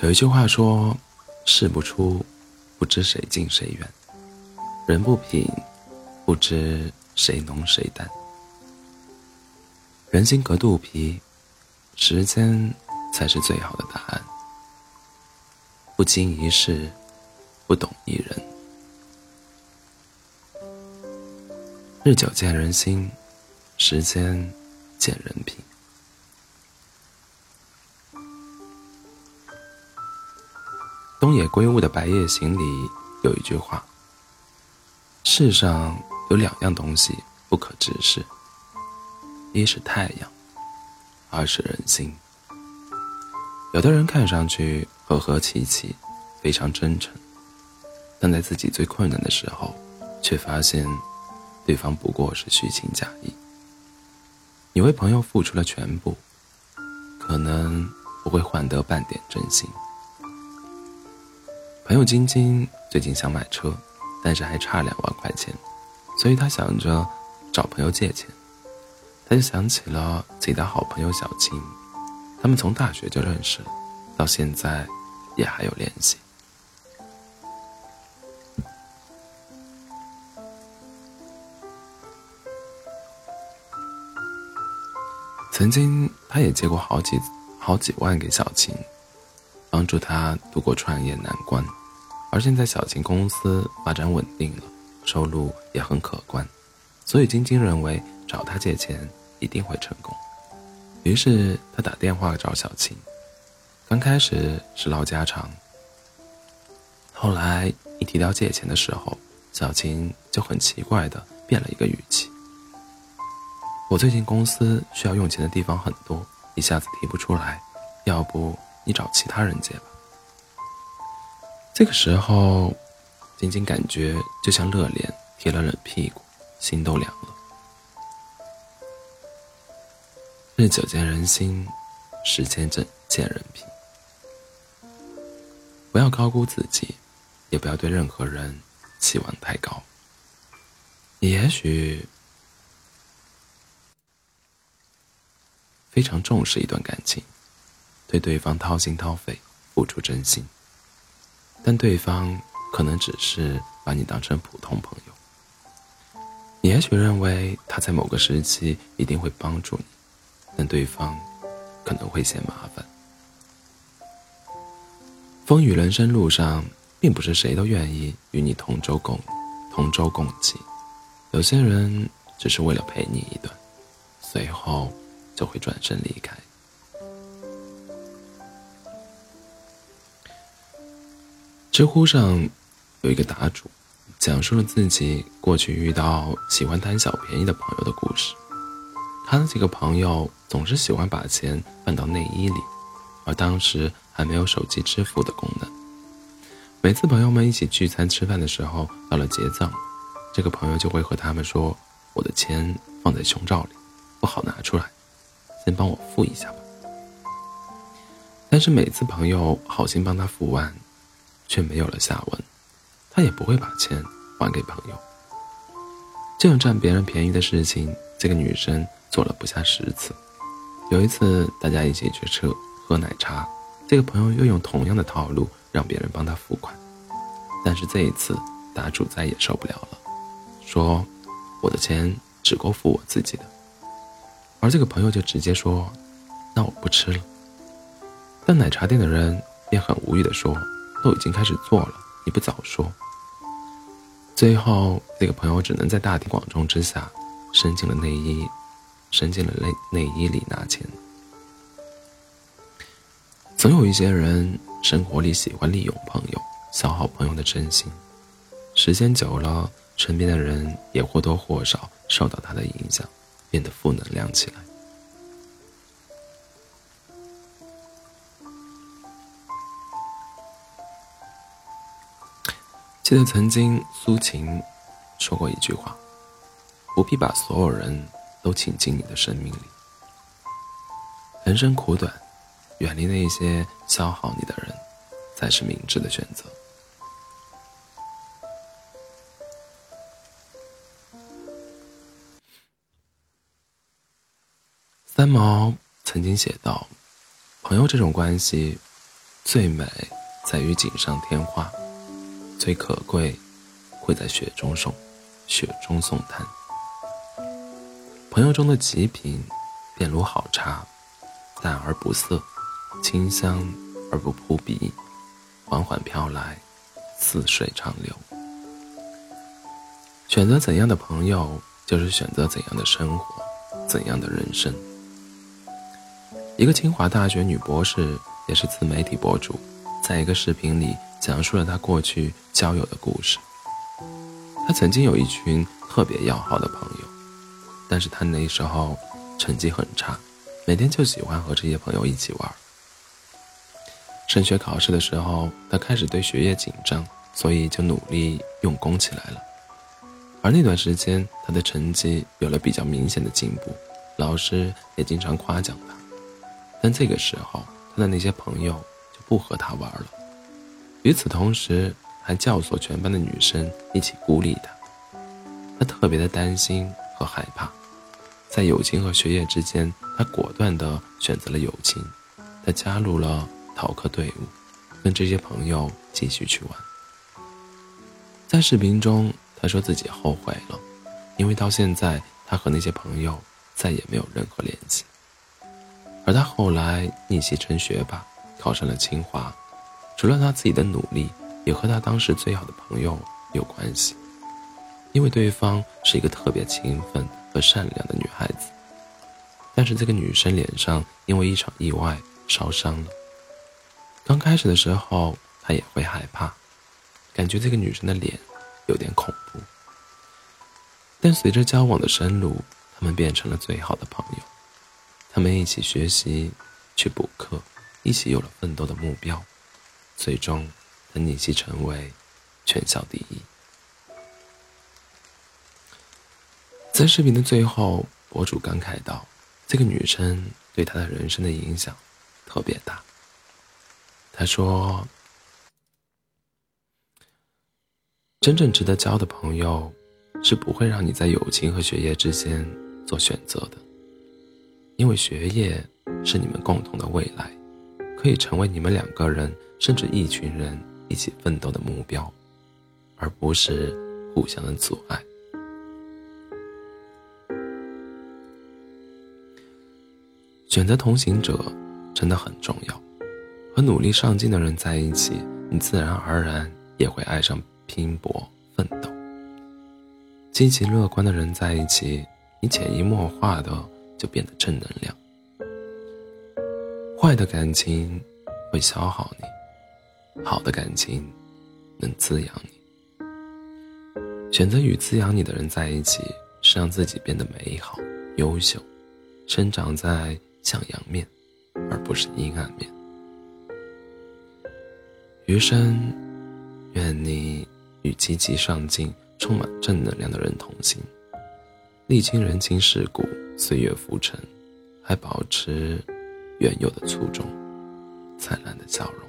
有一句话说：“事不出，不知谁近谁远；人不品，不知谁浓谁淡。人心隔肚皮，时间才是最好的答案。不经一事，不懂一人。日久见人心，时间见人品。”东野圭吾的《白夜行》里有一句话：“世上有两样东西不可直视，一是太阳，二是人心。”有的人看上去和和气气，非常真诚，但在自己最困难的时候，却发现对方不过是虚情假意。你为朋友付出了全部，可能不会换得半点真心。朋友晶晶最近想买车，但是还差两万块钱，所以她想着找朋友借钱。她就想起了自己的好朋友小青，他们从大学就认识，到现在也还有联系。曾经，他也借过好几好几万给小青，帮助他度过创业难关。而现在，小琴公司发展稳定了，收入也很可观，所以晶晶认为找他借钱一定会成功。于是他打电话找小琴，刚开始是唠家常，后来一提到借钱的时候，小琴就很奇怪的变了一个语气：“我最近公司需要用钱的地方很多，一下子提不出来，要不你找其他人借吧。”这个时候，仅仅感觉就像热脸贴了冷屁股，心都凉了。日久见人心，时间见见人品。不要高估自己，也不要对任何人期望太高。你也许非常重视一段感情，对对方掏心掏肺，付出真心。但对方可能只是把你当成普通朋友，你也许认为他在某个时期一定会帮助你，但对方可能会嫌麻烦。风雨人生路上，并不是谁都愿意与你同舟共同舟共济，有些人只是为了陪你一段，随后就会转身离开。知乎上有一个答主，讲述了自己过去遇到喜欢贪小便宜的朋友的故事。他的几个朋友总是喜欢把钱放到内衣里，而当时还没有手机支付的功能。每次朋友们一起聚餐吃饭的时候，到了结账，这个朋友就会和他们说：“我的钱放在胸罩里，不好拿出来，先帮我付一下吧。”但是每次朋友好心帮他付完。却没有了下文，他也不会把钱还给朋友。这样占别人便宜的事情，这个女生做了不下十次。有一次，大家一起去吃喝奶茶，这个朋友又用同样的套路让别人帮他付款。但是这一次，答主再也受不了了，说：“我的钱只够付我自己的。”而这个朋友就直接说：“那我不吃了。”但奶茶店的人便很无语的说。都已经开始做了，你不早说。最后，那个朋友只能在大庭广众之下，伸进了内衣，伸进了内内衣里拿钱。总有一些人，生活里喜欢利用朋友，消耗朋友的真心，时间久了，身边的人也或多或少受到他的影响，变得负能量起来。记得曾经苏秦说过一句话：“不必把所有人都请进你的生命里。人生苦短，远离那些消耗你的人，才是明智的选择。”三毛曾经写道：“朋友这种关系，最美在于锦上添花，最可贵会在雪中送雪中送炭。朋友中的极品，便如好茶，淡而不涩，清香而不扑鼻，缓缓飘来，似水长流。选择怎样的朋友，就是选择怎样的生活，怎样的人生。一个清华大学女博士，也是自媒体博主，在一个视频里讲述了他过去交友的故事。他曾经有一群特别要好的朋友，但是他那时候成绩很差，每天就喜欢和这些朋友一起玩。升学考试的时候，他开始对学业紧张，所以就努力用功起来了。而那段时间，他的成绩有了比较明显的进步，老师也经常夸奖他。但这个时候，他的那些朋友就不和他玩了。与此同时，还教唆全班的女生一起孤立他。他特别的担心和害怕，在友情和学业之间，他果断地选择了友情。他加入了逃课队伍，跟这些朋友继续去玩。在视频中。他说自己后悔了，因为到现在他和那些朋友再也没有任何联系。而他后来逆袭成学霸，考上了清华，除了他自己的努力，也和他当时最好的朋友有关系，因为对方是一个特别勤奋和善良的女孩子。但是这个女生脸上因为一场意外烧伤了。刚开始的时候，他也会害怕，感觉这个女生的脸。有点恐怖，但随着交往的深入，他们变成了最好的朋友。他们一起学习，去补课，一起有了奋斗的目标，最终，他逆袭成为全校第一。在视频的最后，博主感慨道：“这个女生对他的人生的影响特别大。”他说。真正值得交的朋友，是不会让你在友情和学业之间做选择的，因为学业是你们共同的未来，可以成为你们两个人甚至一群人一起奋斗的目标，而不是互相的阻碍。选择同行者真的很重要，和努力上进的人在一起，你自然而然也会爱上。拼搏奋斗，积极乐观的人在一起，你潜移默化的就变得正能量。坏的感情会消耗你，好的感情能滋养你。选择与滋养你的人在一起，是让自己变得美好、优秀，生长在向阳面，而不是阴暗面。余生，愿你。与积极上进、充满正能量的人同行，历经人情世故、岁月浮沉，还保持原有的初衷、灿烂的笑容。